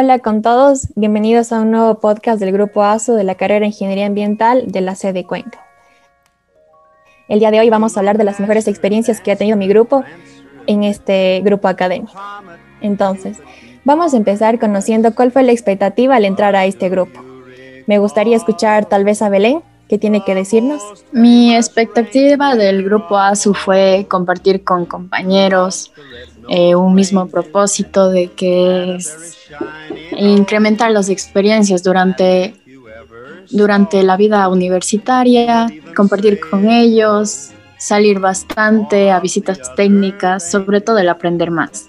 Hola con todos, bienvenidos a un nuevo podcast del Grupo ASO de la carrera Ingeniería Ambiental de la sede Cuenca. El día de hoy vamos a hablar de las mejores experiencias que ha tenido mi grupo en este grupo académico. Entonces, vamos a empezar conociendo cuál fue la expectativa al entrar a este grupo. Me gustaría escuchar tal vez a Belén, ¿qué tiene que decirnos? Mi expectativa del grupo ASU fue compartir con compañeros eh, un mismo propósito de que es incrementar las experiencias durante, durante la vida universitaria, compartir con ellos, salir bastante a visitas técnicas, sobre todo el aprender más.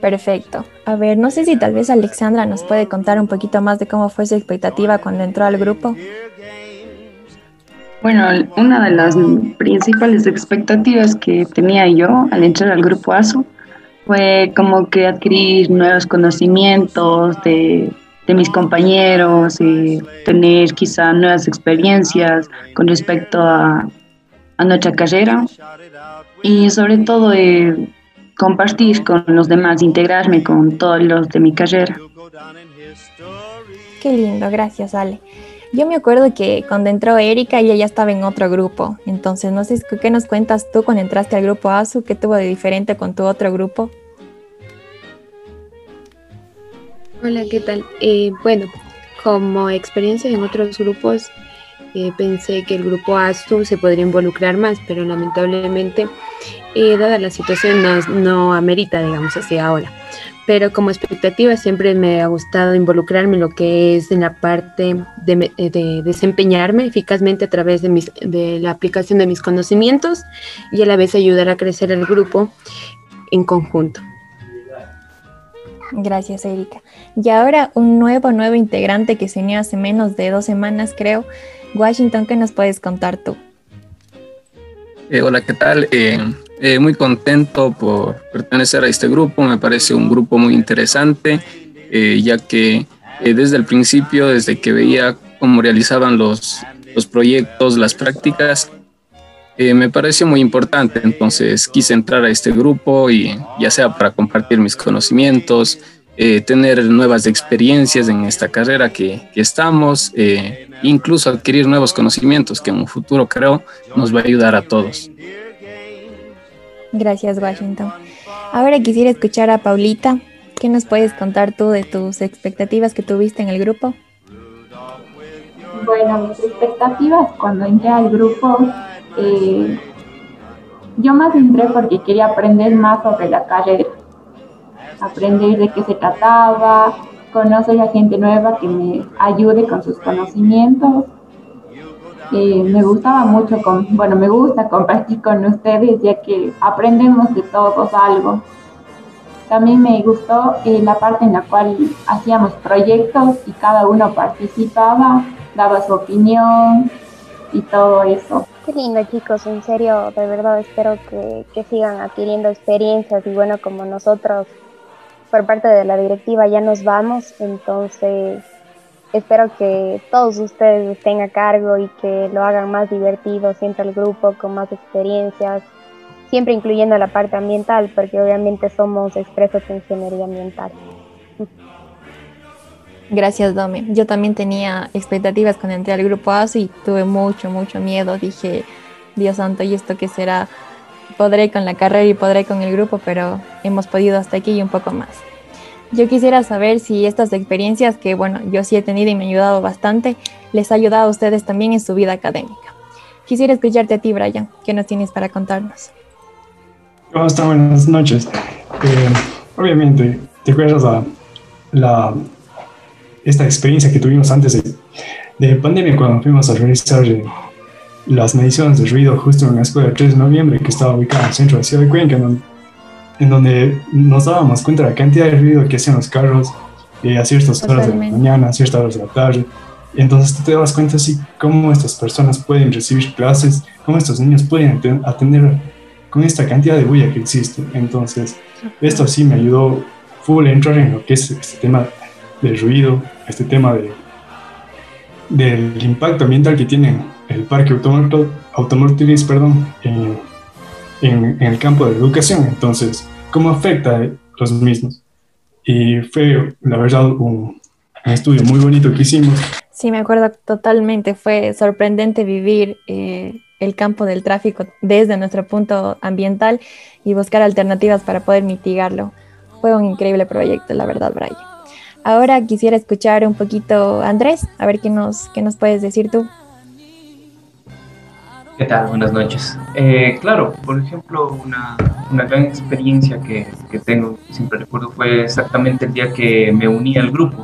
Perfecto. A ver, no sé si tal vez Alexandra nos puede contar un poquito más de cómo fue su expectativa cuando entró al grupo. Bueno, una de las principales expectativas que tenía yo al entrar al grupo ASU fue como que adquirir nuevos conocimientos de, de mis compañeros y tener quizá nuevas experiencias con respecto a, a nuestra carrera y sobre todo eh, compartir con los demás, integrarme con todos los de mi carrera. Qué lindo, gracias Ale. Yo me acuerdo que cuando entró Erika, ella ya estaba en otro grupo. Entonces, no sé qué nos cuentas tú cuando entraste al grupo ASU, qué tuvo de diferente con tu otro grupo. Hola, ¿qué tal? Eh, bueno, como experiencia en otros grupos, eh, pensé que el grupo ASU se podría involucrar más, pero lamentablemente, eh, dada la situación, no, no amerita, digamos así, ahora pero como expectativa siempre me ha gustado involucrarme en lo que es en la parte de, desempeñarme eficazmente a través de, mis, de la aplicación de mis conocimientos y a la vez ayudar a crecer el grupo en conjunto. Gracias, Erika. Y ahora un nuevo, nuevo integrante que se unió hace menos de dos semanas, creo. Washington, ¿qué nos puedes contar tú? Eh, hola, ¿qué tal? Eh, eh, muy contento por pertenecer a este grupo, me parece un grupo muy interesante, eh, ya que eh, desde el principio, desde que veía cómo realizaban los, los proyectos, las prácticas, me pareció muy importante, entonces quise entrar a este grupo y ya sea para compartir mis conocimientos, tener nuevas experiencias en esta carrera que, que estamos, incluso adquirir nuevos conocimientos que en un futuro creo nos va a ayudar a todos. Gracias, Washington. Ahora quisiera escuchar a Paulita. ¿Qué nos puedes contar tú de tus expectativas que tuviste en el grupo? Bueno, mis expectativas cuando entré al grupo, eh, yo más entré porque quería aprender más sobre la carrera, aprender de qué se trataba, conocer a gente nueva que me ayude con sus conocimientos me gustaba mucho, bueno, me gusta compartir con ustedes ya que aprendemos de todos algo. También me gustó eh, la parte en la cual hacíamos proyectos y cada uno participaba, daba su opinión y todo eso. Qué lindo chicos, en serio, de verdad espero que, que sigan adquiriendo experiencias y bueno, como nosotros por parte de la directiva ya nos vamos, entonces espero que todos ustedes estén a cargo y que lo hagan más divertido, siempre el grupo con más experiencias, siempre incluyendo la parte ambiental, porque obviamente somos expresos en ingeniería ambiental. Gracias, Domi. Yo también tenía expectativas cuando entré al grupo ASO y tuve mucho, mucho miedo. Dije, Dios santo, ¿y esto qué será? Podré con la carrera y podré con el grupo, pero hemos podido hasta aquí y un poco más. Yo quisiera saber si estas experiencias que, bueno, yo sí he tenido y me han ayudado bastante, les ha ayudado a ustedes también en su vida académica. Quisiera escucharte a ti, Brian. ¿Qué nos tienes para contarnos? ¿Cómo están? Buenas noches. Eh, obviamente, ¿te acuerdas la, la, esta experiencia que tuvimos antes de, de pandemia cuando fuimos a realizar eh, las mediciones de ruido justo en la escuela del 3 de noviembre que estaba ubicada en el centro de ciudad de Cuenca, donde en donde nos dábamos cuenta de la cantidad de ruido que hacían los carros eh, a ciertas horas de la mañana, a ciertas horas de la tarde. Entonces tú te das cuenta así cómo estas personas pueden recibir clases, cómo estos niños pueden atender con esta cantidad de bulla que existe. Entonces, esto sí me ayudó full a entrar en lo que es este tema del ruido, este tema de, del impacto ambiental que tiene el parque automotriz perdón, en, en, el campo de educación. Entonces, ¿cómo afecta a los mismos? Y fue, la verdad, un, un estudio muy bonito que hicimos. Sí, me acuerdo totalmente. Fue sorprendente vivir eh, el campo del tráfico desde nuestro punto ambiental y buscar alternativas para poder mitigarlo. Fue un increíble proyecto, la verdad, Brian. Ahora quisiera escuchar un poquito Andrés, a ver qué nos, qué nos puedes decir tú. ¿Qué tal? Buenas noches. Eh, claro, por ejemplo, una, una gran experiencia que, que, tengo, siempre recuerdo, fue exactamente el día que me uní al grupo.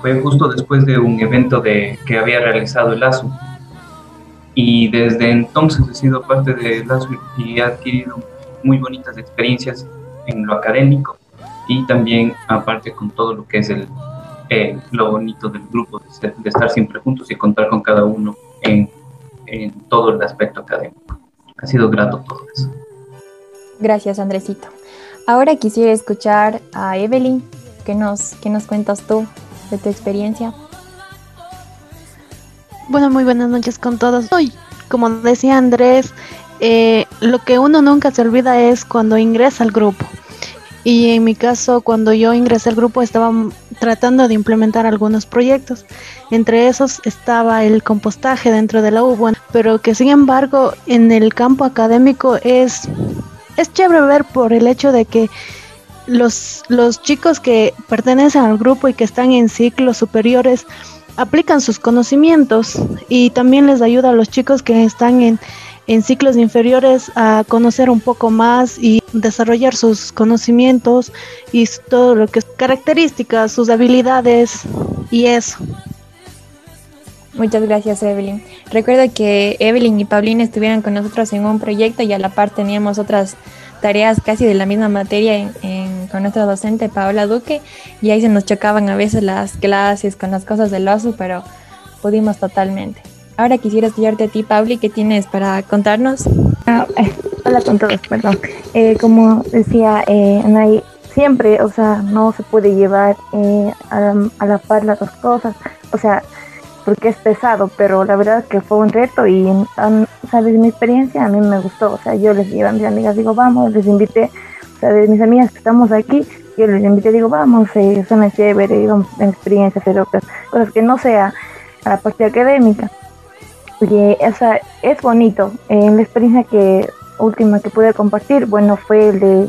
Fue justo después de un evento de, que había realizado el ASU y desde entonces he sido parte de LASU y he adquirido muy bonitas experiencias en lo académico y también aparte con todo lo que es el, eh, lo bonito del grupo, de, estar siempre juntos y contar con cada uno en, en todo el aspecto académico. Ha sido grato todo eso. Gracias, Andresito. Ahora quisiera escuchar a Evelyn. ¿Qué nos, qué nos cuentas tú de tu experiencia? Bueno, muy buenas noches con todos. Hoy, como decía Andrés, eh, lo que uno nunca se olvida es cuando ingresa al grupo. Y en mi caso, cuando yo ingresé al grupo, estaba tratando de implementar algunos proyectos. Entre esos estaba el compostaje dentro de la U, pero que sin embargo en el campo académico es, es chévere ver por el hecho de que los, los chicos que pertenecen al grupo y que están en ciclos superiores aplican sus conocimientos y también les ayuda a los chicos que están en, en ciclos inferiores a conocer un poco más y desarrollar sus conocimientos y todo lo que es características, sus habilidades y eso. Muchas gracias, Evelyn. Recuerdo que Evelyn y Paulina estuvieron con nosotros en un proyecto y a la par teníamos otras tareas casi de la misma materia con nuestra docente Paola Duque y ahí se nos chocaban a veces las clases con las cosas del oso, pero pudimos totalmente. Ahora quisiera estudiarte a ti, Pauli, ¿qué tienes para contarnos? Ah, eh, hola con todos, perdón. Eh, como decía eh, siempre, o sea, no se puede llevar eh, a, a la par las dos cosas. O sea, porque es pesado, pero la verdad que fue un reto y, ¿sabes? Mi experiencia a mí me gustó, o sea, yo les llevo a mis amigas, digo, vamos, les invité, o sea, de mis amigas que estamos aquí, yo les invité, digo, vamos, eh, suena chévere, vamos en experiencia, hacer otras cosas que no sea a la parte académica. Y, o sea, es bonito. Eh, la experiencia que última que pude compartir, bueno, fue el de,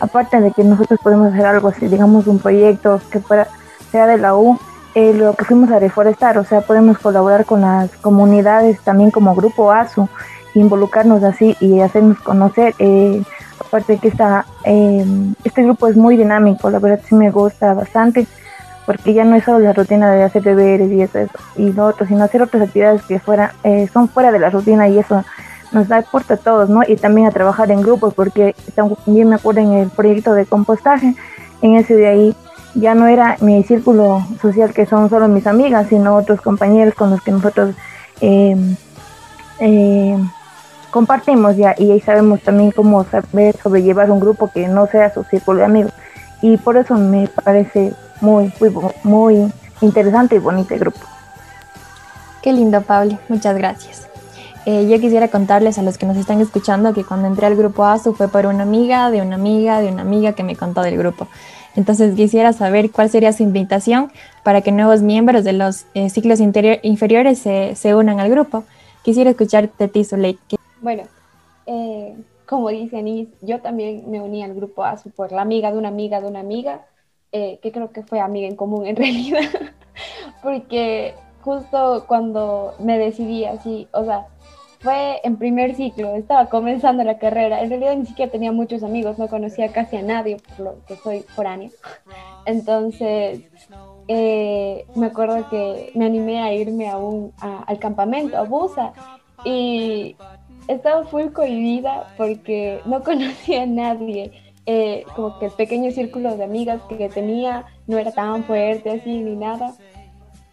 aparte de que nosotros podemos hacer algo así, digamos, un proyecto que fuera, sea de la U, eh, lo que fuimos a reforestar, o sea, podemos colaborar con las comunidades también como grupo ASU, involucrarnos así y hacernos conocer. Eh, aparte de que esta, eh, este grupo es muy dinámico, la verdad sí me gusta bastante, porque ya no es solo la rutina de hacer deberes y eso, y lo otro, sino hacer otras actividades que fuera, son fuera de la rutina y eso nos da aporte a todos, ¿no? Y también a trabajar en grupos, porque también me acuerdo en el proyecto de compostaje, en ese de ahí ya no era mi círculo social que son solo mis amigas, sino otros compañeros con los que nosotros eh, eh, compartimos ya y ahí sabemos también cómo saber sobrellevar un grupo que no sea su círculo de amigos y por eso me parece muy, muy, muy interesante y bonito el grupo. Qué lindo, Pablo. Muchas gracias. Eh, yo quisiera contarles a los que nos están escuchando que cuando entré al grupo ASU fue por una amiga, de una amiga, de una amiga que me contó del grupo. Entonces quisiera saber cuál sería su invitación para que nuevos miembros de los eh, ciclos inferiores se, se, unan al grupo. Quisiera escucharte, ti, Bueno, eh, como dice Anis, yo también me uní al grupo ASU por la amiga de una amiga de una amiga, eh, que creo que fue amiga en común en realidad, porque justo cuando me decidí así, o sea, fue en primer ciclo, estaba comenzando la carrera. En realidad ni siquiera tenía muchos amigos, no conocía casi a nadie, por lo que soy foránea. Entonces, eh, me acuerdo que me animé a irme a un, al campamento, a Busa, y estaba full cohibida porque no conocía a nadie. Eh, como que el pequeño círculo de amigas que tenía no era tan fuerte así ni nada,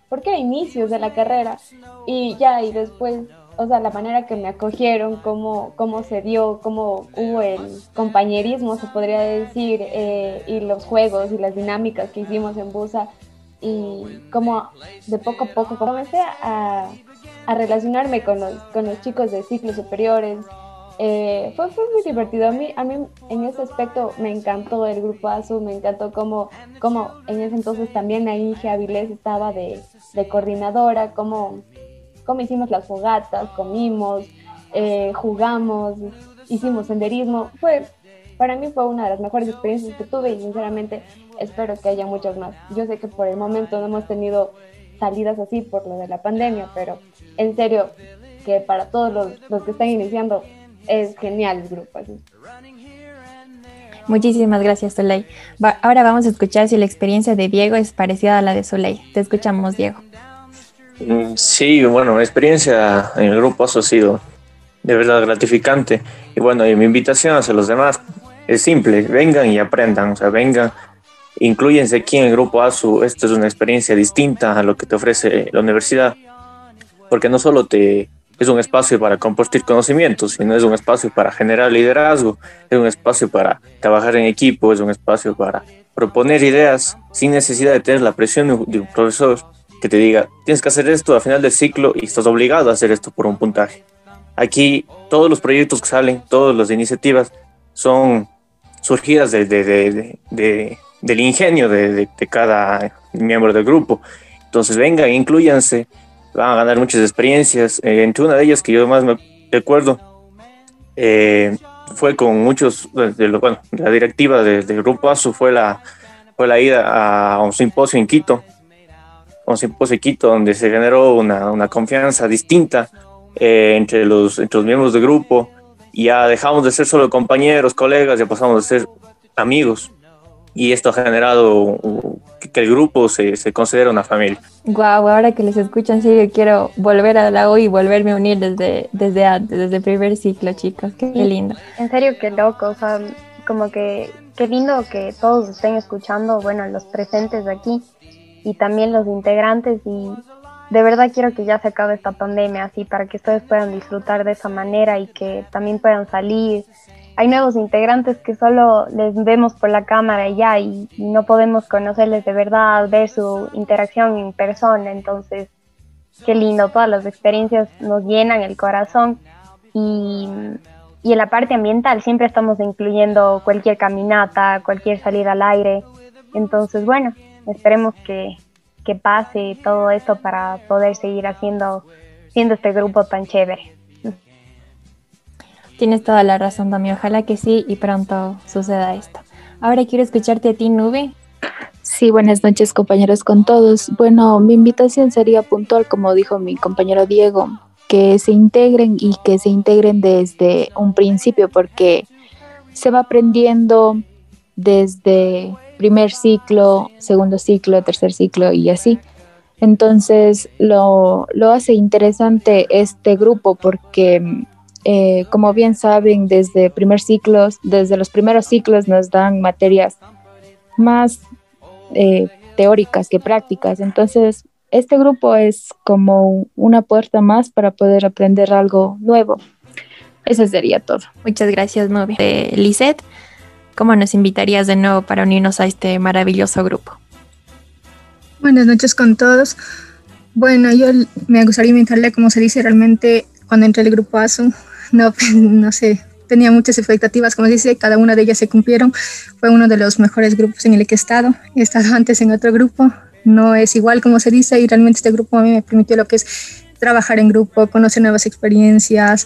porque era inicios de la carrera. Y ya, y después o sea, la manera que me acogieron, cómo, cómo se dio, cómo hubo el compañerismo, se podría decir, eh, y los juegos y las dinámicas que hicimos en Busa, y como de poco a poco comencé a, a relacionarme con los, con los chicos de ciclos superiores. Eh, fue, fue, muy divertido. A mí, a mí en ese aspecto me encantó el grupo ASU, me encantó cómo, cómo en ese entonces también Inge Avilés estaba de, de coordinadora, cómo, cómo, hicimos las fogatas, comimos, eh, jugamos, hicimos senderismo. Fue, para mí fue una de las mejores experiencias que tuve y sinceramente espero que haya muchas más. Yo sé que por el momento no hemos tenido salidas así por lo de la pandemia, pero en serio que para todos los, los que están iniciando es genial el grupo. Así. Muchísimas gracias, Soleil. ahora vamos a escuchar si la experiencia de Diego es parecida a la de Soleil. Te escuchamos, Diego. Mm, sí, bueno, mi experiencia en el grupo ha sido de verdad gratificante. Y bueno, y mi invitación hacia los demás es simple, vengan y aprendan, o sea, vengan, incluyense aquí en el grupo ASU, esto es una experiencia distinta a lo que te ofrece la universidad, porque no solo te es un espacio para compartir conocimientos, sino es un espacio para generar liderazgo, es un espacio para trabajar en equipo, es un espacio para proponer ideas sin necesidad de tener la presión de un profesor que te diga, tienes que hacer esto a final del ciclo y estás obligado a hacer esto por un puntaje. Aquí todos los proyectos que salen, todas las iniciativas son surgidas de, de, de, del ingenio de, cada miembro del grupo. Entonces vengan, incluyanse, van a ganar muchas experiencias. Eh, entre una de ellas que yo más me recuerdo eh, fue con muchos, de, bueno, la directiva del Grupo ASU fue la, fue la ida a un simposio en Quito, un simposio en Quito donde se generó una, una confianza distinta eh, entre, los, entre los miembros del grupo ya dejamos de ser solo compañeros, colegas, ya pasamos a ser amigos. Y esto ha generado que el grupo se, se considera una familia. Guau, ahora que les escucho en serio, quiero volver a la U y volverme a unir desde, desde antes, desde el primer ciclo, chicos. Qué, lindo. En serio, qué loco. O sea, como que qué lindo que todos estén escuchando, bueno, los presentes aquí y también los integrantes y de verdad quiero que ya se acabe esta pandemia así para que ustedes puedan disfrutar de esa manera y que también puedan salir. Hay nuevos integrantes que solo les vemos por la cámara y ya y no podemos conocerles de verdad, ver su interacción en persona. Entonces, qué lindo, todas las experiencias nos llenan el corazón y, en la parte ambiental siempre estamos incluyendo cualquier caminata, cualquier salida al aire. Entonces, bueno, esperemos que, que pase todo esto para poder seguir haciendo siendo este grupo tan chévere. Tienes toda la razón, Dami. Ojalá que sí y pronto suceda esto. Ahora quiero escucharte a ti, Nube. Sí, buenas noches, compañeros, con todos. Bueno, mi invitación sería puntual, como dijo mi compañero Diego, que se integren y que se integren desde un principio, porque se va aprendiendo desde primer ciclo, segundo ciclo, tercer ciclo y así. Entonces lo, hace interesante este grupo porque, eh, como bien saben, desde primer ciclos, desde los primeros ciclos nos dan materias más eh, teóricas que prácticas. Entonces, este grupo es como una puerta más para poder aprender algo nuevo. Eso sería todo. Muchas gracias, Novi. Eh, Lisette, ¿Cómo nos invitarías de nuevo para unirnos a este maravilloso grupo? Buenas noches con todos. Bueno, yo me gustaría invitarle, como se dice realmente, cuando entré al grupo ASU, no, pues, no sé, tenía muchas expectativas, como dice, cada una de ellas se cumplieron. Fue uno de los mejores grupos en el que he estado. He estado antes en otro grupo, no es igual como se dice, y realmente este grupo a mí me permitió lo que es trabajar en grupo, conocer nuevas experiencias,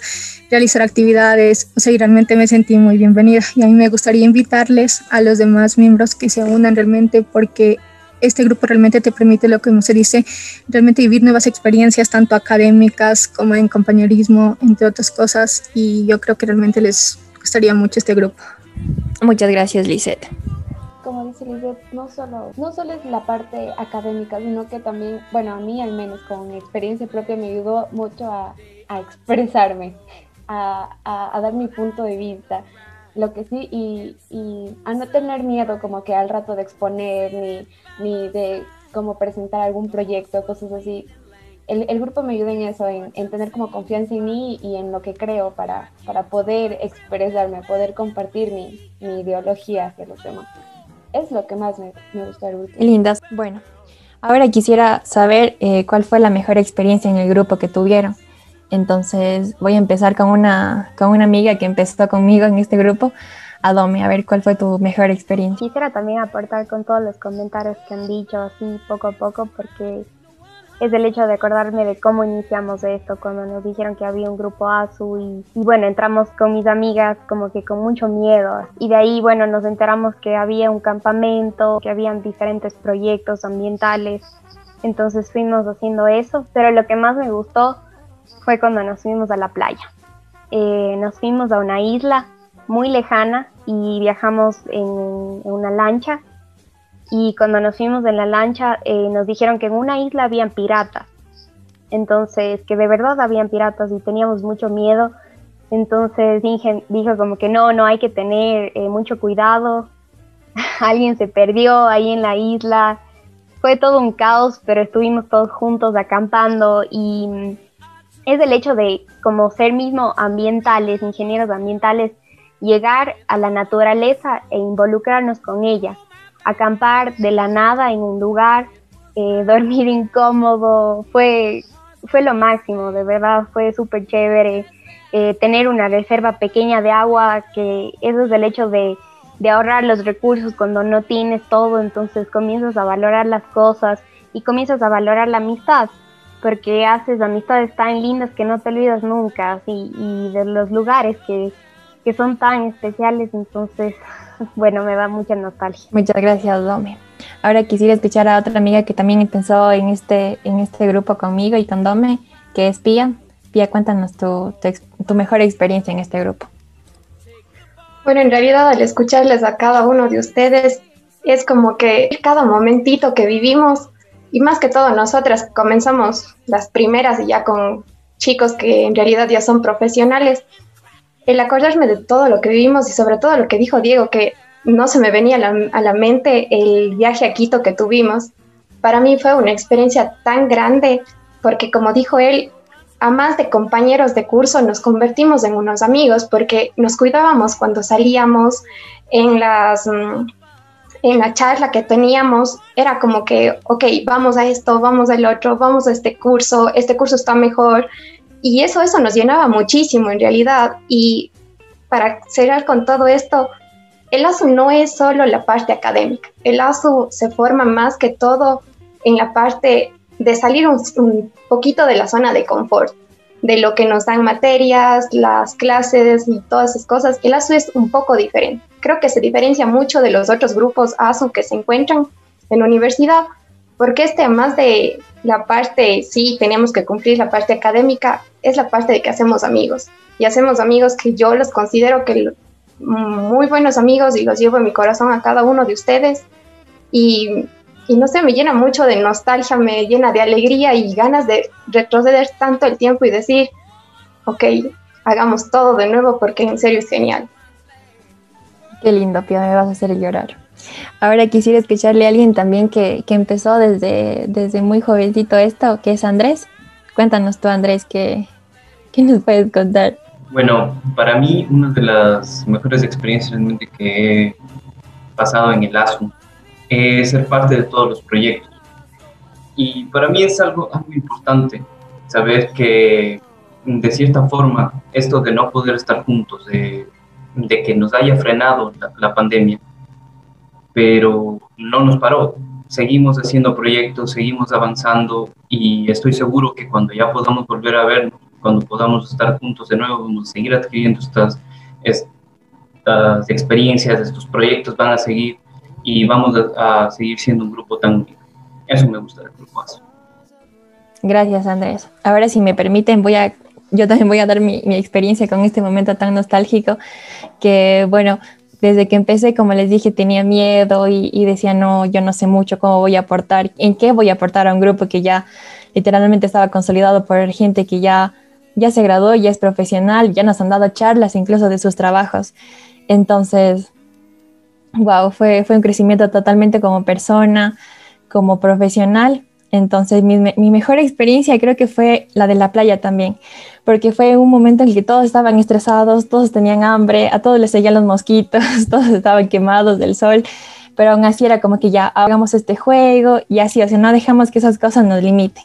realizar actividades, o sea, y realmente me sentí muy bienvenida. Y a mí me gustaría invitarles a los demás miembros que se unan realmente porque este grupo realmente te permite lo que se dice, realmente vivir nuevas experiencias, tanto académicas como en compañerismo, entre otras cosas, y yo creo que realmente les gustaría mucho este grupo. Muchas gracias, Lisette como dice Lizeth, no solo, no solo es la parte académica, sino que también, bueno, a mí al menos con mi experiencia propia me ayudó mucho a, a expresarme, a, a, dar mi punto de vista, lo que sí, y, y, a no tener miedo como que al rato de exponer, ni, ni de como presentar algún proyecto, cosas así. El, el grupo me ayuda en eso, en, en, tener como confianza en mí y en lo que creo para, para poder expresarme, poder compartir mi, mi ideología hacia los demás es lo que más me, me gustó último. Lindas. Bueno, Ahora quisiera saber eh, cuál fue la mejor experiencia en el grupo que tuvieron. Entonces voy a empezar con una, con una amiga que empezó conmigo en este grupo, Adome, a ver cuál fue tu mejor experiencia. Quisiera también aportar con todos los comentarios que han dicho así poco a poco porque es el hecho de acordarme de cómo iniciamos esto, cuando nos dijeron que había un grupo ASU y, bueno, entramos con mis amigas como que con mucho miedo. Y de ahí, bueno, nos enteramos que había un campamento, que habían diferentes proyectos ambientales, entonces fuimos haciendo eso, pero lo que más me gustó fue cuando nos fuimos a la playa. Eh, nos fuimos a una isla muy lejana y viajamos en una lancha y cuando nos fuimos en la lancha eh, nos dijeron que en una isla habían piratas. Entonces, que de verdad habían piratas y teníamos mucho miedo. Entonces dijo como que no, no hay que tener eh, mucho cuidado. Alguien se perdió ahí en la isla. Fue todo un caos, pero estuvimos todos juntos acampando y es el hecho de como ser mismo ambientales, ingenieros ambientales, llegar a la naturaleza e involucrarnos con ella acampar de la nada en un lugar, eh, dormir incómodo, fue, fue lo máximo, de verdad, fue súper chévere. Eh, tener una reserva pequeña de agua, que eso es el hecho de, de ahorrar los recursos cuando no tienes todo, entonces comienzas a valorar las cosas y comienzas a valorar la amistad, porque haces amistades tan lindas que no te olvidas nunca, y de los lugares que, que son tan especiales, entonces, bueno, me da mucha nostalgia. Muchas gracias, Dome. Ahora quisiera escuchar a otra amiga que también pensó en este, en este grupo conmigo y con Dome, que es Pía. Pía, cuéntanos tu, tu, mejor experiencia en este grupo. Bueno, en realidad al escucharles a cada uno de ustedes, es como que cada momentito que vivimos, y más que todo nosotras comenzamos las primeras y ya con chicos que en realidad ya son profesionales, el acordarme de todo lo que vivimos y sobre todo lo que dijo Diego, que no se me venía a la, mente el viaje a Quito que tuvimos, para mí fue una experiencia tan grande porque como dijo él, a más de compañeros de curso nos convertimos en unos amigos porque nos cuidábamos cuando salíamos en las mm, en la charla que teníamos era como que, ok, vamos a esto, vamos al otro, vamos a este curso, este curso está mejor, y eso, eso nos llenaba muchísimo en realidad. Y para cerrar con todo esto, el ASU no es solo la parte académica. El ASU se forma más que todo en la parte de salir un, poquito de la zona de confort, de lo que nos dan materias, las clases y todas esas cosas. El ASU es un poco diferente. Creo que se diferencia mucho de los otros grupos ASU que se encuentran en la universidad, porque este, además de la parte, sí, tenemos que cumplir la parte académica, es la parte de que hacemos amigos. Y hacemos amigos que yo los considero que muy buenos amigos y los llevo en mi corazón a cada uno de ustedes. Y, y no sé, me llena mucho de nostalgia, me llena de alegría y ganas de retroceder tanto el tiempo y decir, ok, hagamos todo de nuevo porque en serio es genial. Qué lindo, Pia, me vas a hacer llorar. Ahora quisiera escucharle a alguien también que, que empezó desde, desde muy jovencito esto, que es Andrés. Cuéntanos tú, Andrés, ¿qué, ¿qué nos puedes contar? Bueno, para mí una de las mejores experiencias realmente que he pasado en el ASU es ser parte de todos los proyectos. Y para mí es algo, algo importante saber que de cierta forma esto de no poder estar juntos, de, de que nos haya frenado la, la pandemia, pero no nos paró. Seguimos haciendo proyectos, seguimos avanzando y estoy seguro que cuando ya podamos volver a ver, cuando podamos estar juntos de nuevo, vamos a seguir adquiriendo estas, estas experiencias, estos proyectos van a seguir y vamos a, seguir siendo un grupo tan único. Eso me gusta del grupo Gracias, Andrés. Ahora, si me permiten, voy a, yo también voy a dar mi, experiencia con este momento tan nostálgico que, bueno, desde que empecé, como les dije, tenía miedo y, decía, no, yo no sé mucho cómo voy a aportar, en qué voy a aportar a un grupo que ya literalmente estaba consolidado por gente que ya, ya se graduó, ya es profesional, ya nos han dado charlas incluso de sus trabajos. Entonces, wow, fue, fue un crecimiento totalmente como persona, como profesional. Entonces, mi, mi mejor experiencia creo que fue la de la playa también porque fue un momento en el que todos estaban estresados, todos tenían hambre, a todos les seguían los mosquitos, todos estaban quemados del sol, pero aún así era como que ya hagamos este juego y así, o sea, no dejamos que esas cosas nos limiten.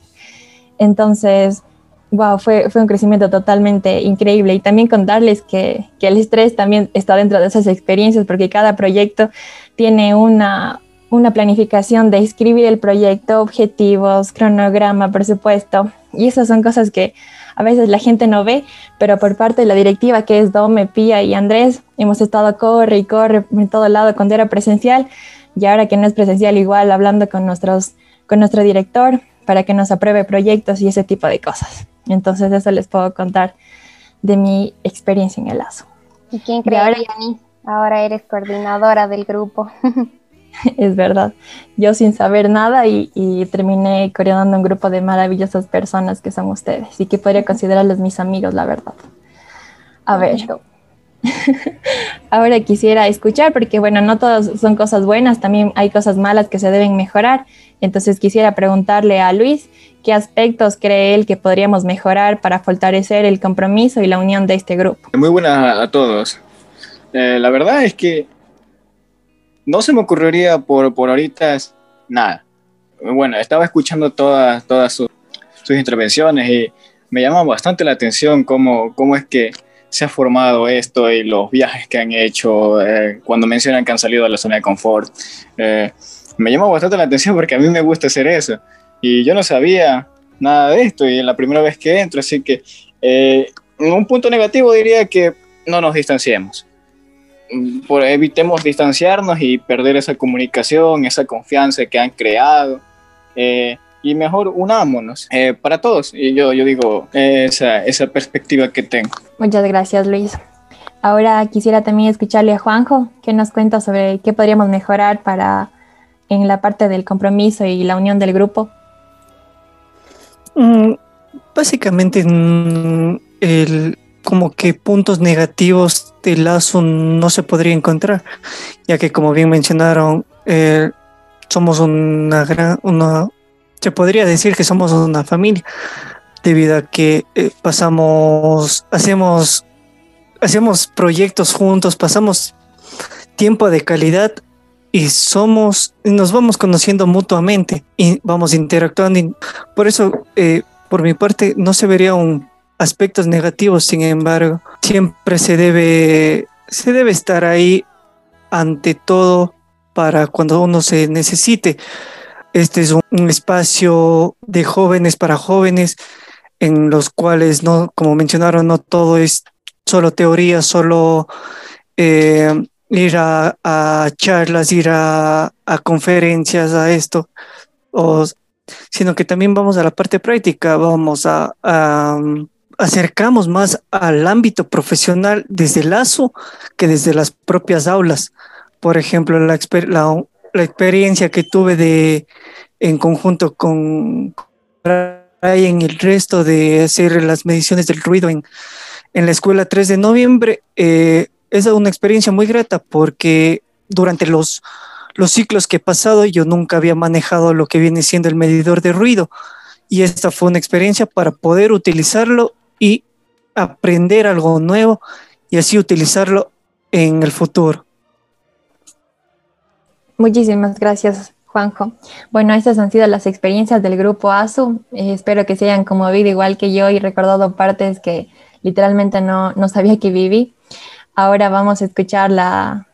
Entonces, wow, fue, fue un crecimiento totalmente increíble. Y también contarles que, que el estrés también está dentro de esas experiencias porque cada proyecto tiene una, una planificación de escribir el proyecto, objetivos, cronograma, presupuesto y esas son cosas que a veces la gente no ve, pero por parte de la directiva que es Dome, Pía y Andrés, hemos estado corre y corre en todo lado cuando era presencial y ahora que no es presencial igual hablando con, nuestros, con nuestro director para que nos apruebe proyectos y ese tipo de cosas. Entonces eso les puedo contar de mi experiencia en el ASO. ¿Y quién cree, ahora, Ahora eres coordinadora del grupo. es verdad. Yo sin saber nada y, terminé coordinando un grupo de maravillosas personas que son ustedes y que podría considerarlos mis amigos, la verdad. A ver. Ahora quisiera escuchar porque, bueno, no todas son cosas buenas, también hay cosas malas que se deben mejorar. Entonces quisiera preguntarle a Luis qué aspectos cree él que podríamos mejorar para fortalecer el compromiso y la unión de este grupo. Muy buenas a todos. Eh, la verdad es que no se me ocurriría por, por ahorita nada. Bueno, estaba escuchando todas, todas sus, intervenciones y me llama bastante la atención cómo, cómo es que se ha formado esto y los viajes que han hecho, eh, cuando mencionan que han salido de la zona de confort. Eh, me llama bastante la atención porque a mí me gusta hacer eso. Y yo no sabía nada de esto y es la primera vez que entro, así que eh, un punto negativo diría que no nos distanciemos por, evitemos distanciarnos y perder esa comunicación, esa confianza que han creado. Eh, y mejor unámonos eh, para todos. Y yo, yo digo esa, esa perspectiva que tengo. Muchas gracias, Luis. Ahora quisiera también escucharle a Juanjo, que nos cuenta sobre qué podríamos mejorar para en la parte del compromiso y la unión del grupo. Mm, básicamente, mm, el, como que puntos negativos del lazo no se podría encontrar, ya que como bien mencionaron, eh, somos una gran, una, se podría decir que somos una familia, debido a que eh, pasamos, hacemos, hacemos proyectos juntos, pasamos tiempo de calidad y somos, nos vamos conociendo mutuamente y vamos interactuando. por eso, eh, por mi parte, no se vería un aspectos negativos, sin embargo, siempre se debe, se debe estar ahí ante todo para cuando uno se necesite. Este es un, espacio de jóvenes para jóvenes en los cuales, no, como mencionaron, no todo es solo teoría, solo eh, ir a, charlas, ir a, conferencias, a esto, sino que también vamos a la parte práctica, vamos a acercamos más al ámbito profesional desde el lazo que desde las propias aulas. Por ejemplo, la, la, experiencia que tuve de en conjunto con en el resto de hacer las mediciones del ruido en, en la escuela 3 de noviembre eh, es una experiencia muy grata porque durante los, los ciclos que he pasado yo nunca había manejado lo que viene siendo el medidor de ruido y esta fue una experiencia para poder utilizarlo y aprender algo nuevo y así utilizarlo en el futuro. Muchísimas gracias, Juanjo. Bueno, estas han sido las experiencias del grupo ASU. Eh, espero que se hayan conmovido igual que yo y recordado partes que literalmente no, no sabía que viví. Ahora vamos a escuchar la,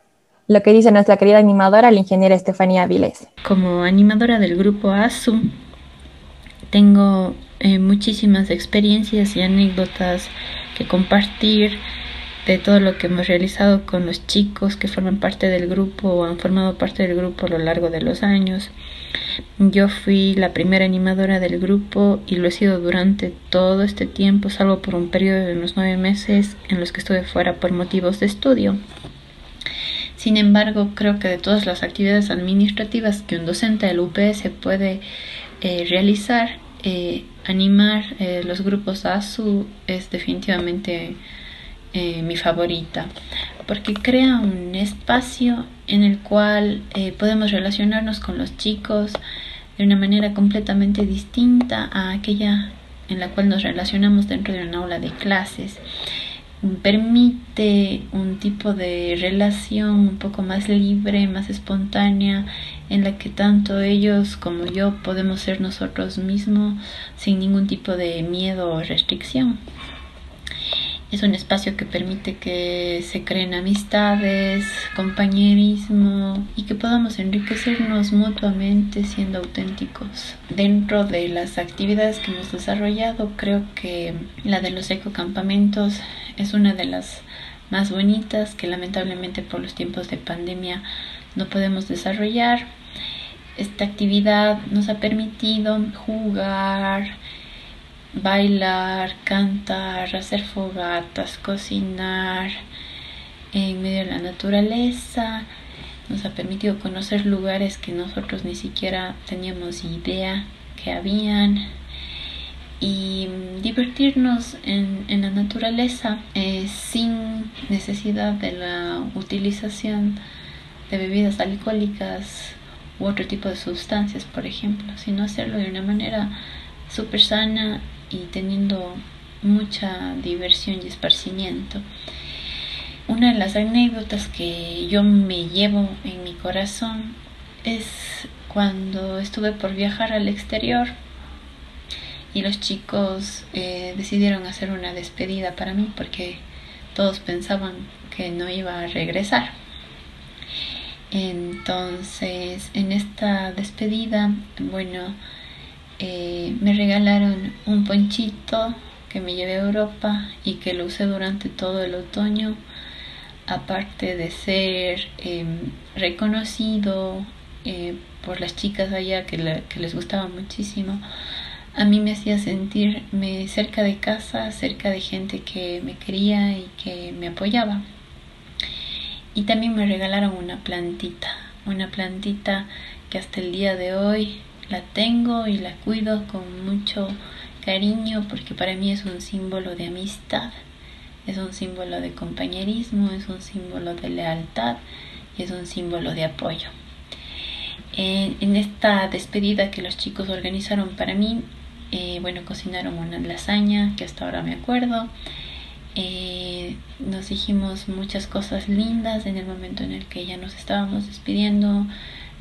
lo que dice nuestra querida animadora, la ingeniera Estefanía Viles. Como animadora del grupo ASU, tengo eh, muchísimas experiencias y anécdotas que compartir de todo lo que hemos realizado con los chicos que forman parte del grupo o han formado parte del grupo a lo largo de los años. Yo fui la primera animadora del grupo y lo he sido durante todo este tiempo, salvo por un periodo de unos nueve meses en los que estuve fuera por motivos de estudio. Sin embargo, creo que de todas las actividades administrativas que un docente del UPS puede eh, realizar, eh, animar eh, los grupos ASU es definitivamente eh, mi favorita porque crea un espacio en el cual podemos relacionarnos con los chicos de una manera completamente distinta a aquella en la cual nos relacionamos dentro de un aula de clases permite un tipo de relación un poco más libre, más espontánea, en la que tanto ellos como yo podemos ser nosotros mismos sin ningún tipo de miedo o restricción. Es un espacio que permite que se creen amistades, compañerismo y que podamos enriquecernos mutuamente siendo auténticos. Dentro de las actividades que hemos desarrollado, creo que la de los ecocampamentos es una de las más bonitas que lamentablemente por los tiempos de pandemia no podemos desarrollar. Esta actividad nos ha permitido jugar, bailar, cantar, hacer fogatas, cocinar en medio de la naturaleza. Nos ha permitido conocer lugares que nosotros ni siquiera teníamos idea que habían y divertirnos en, la naturaleza eh, sin necesidad de la utilización de bebidas alcohólicas u otro tipo de sustancias, por ejemplo, sino hacerlo de una manera súper sana y teniendo mucha diversión y esparcimiento. Una de las anécdotas que yo me llevo en mi corazón es cuando estuve por viajar al exterior y los chicos eh, decidieron hacer una despedida para mí porque todos pensaban que no iba a regresar. Entonces, en esta despedida, bueno, eh, me regalaron un ponchito que me llevé a Europa y que lo usé durante todo el otoño, aparte de ser em, reconocido eh, por las chicas allá que, que, les gustaba muchísimo, a mí me hacía sentirme cerca de casa, cerca de gente que me quería y que me apoyaba. Y también me regalaron una plantita, una plantita que hasta el día de hoy la tengo y la cuido con mucho cariño porque para mí es un símbolo de amistad, es un símbolo de compañerismo, es un símbolo de lealtad y es un símbolo de apoyo. En, esta despedida que los chicos organizaron para mí, eh, bueno, cocinaron una lasaña que hasta ahora me acuerdo. Eh, nos dijimos muchas cosas lindas en el momento en el que ya nos estábamos despidiendo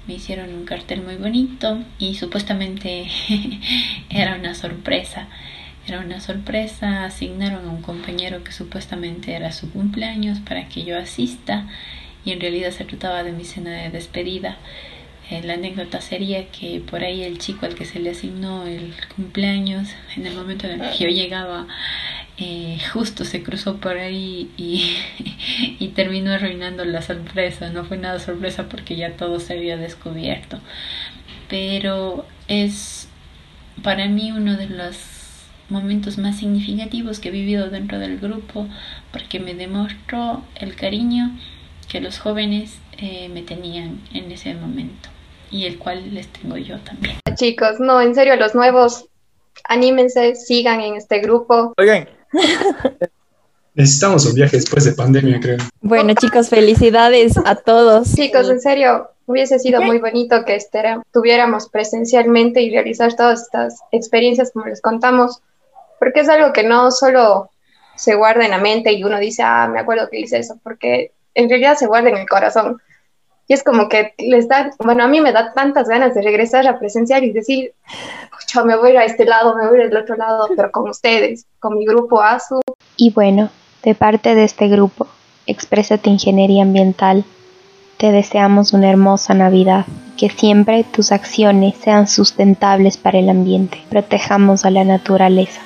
me hicieron un cartel muy bonito y supuestamente era una sorpresa. Era una sorpresa, asignaron a un compañero que supuestamente era su cumpleaños para que yo asista y en realidad se trataba de mi cena de despedida. Eh, la anécdota sería que por ahí el chico al que se le asignó el cumpleaños, en el momento en el que yo llegaba, eh, justo se cruzó por ahí y, y, terminó arruinando la sorpresa. No fue nada sorpresa porque ya todo se había descubierto. Pero es para mí uno de los momentos más significativos que he vivido dentro del grupo porque me demostró el cariño que los jóvenes eh, me tenían en ese momento y el cual les tengo yo también. Chicos, no, en serio, los nuevos, anímense, sigan en este grupo. Oigan, Necesitamos un viaje después de pandemia, creo. Bueno, chicos, felicidades a todos. Chicos, en serio, hubiese sido muy bonito que tuviéramos presencialmente y realizar todas estas experiencias como les contamos, porque es algo que no solo se guarda en la mente y uno dice, ah, me acuerdo que hice eso, porque en realidad se guarda en el corazón. Y es como que les da, bueno, a mí me da tantas ganas de regresar a presenciar y decir, yo me voy a este lado, me voy al otro lado, pero con ustedes, con mi grupo ASU. Y bueno, de parte de este grupo, Exprésate Ingeniería Ambiental, te deseamos una hermosa Navidad, que siempre tus acciones sean sustentables para el ambiente, protejamos a la naturaleza.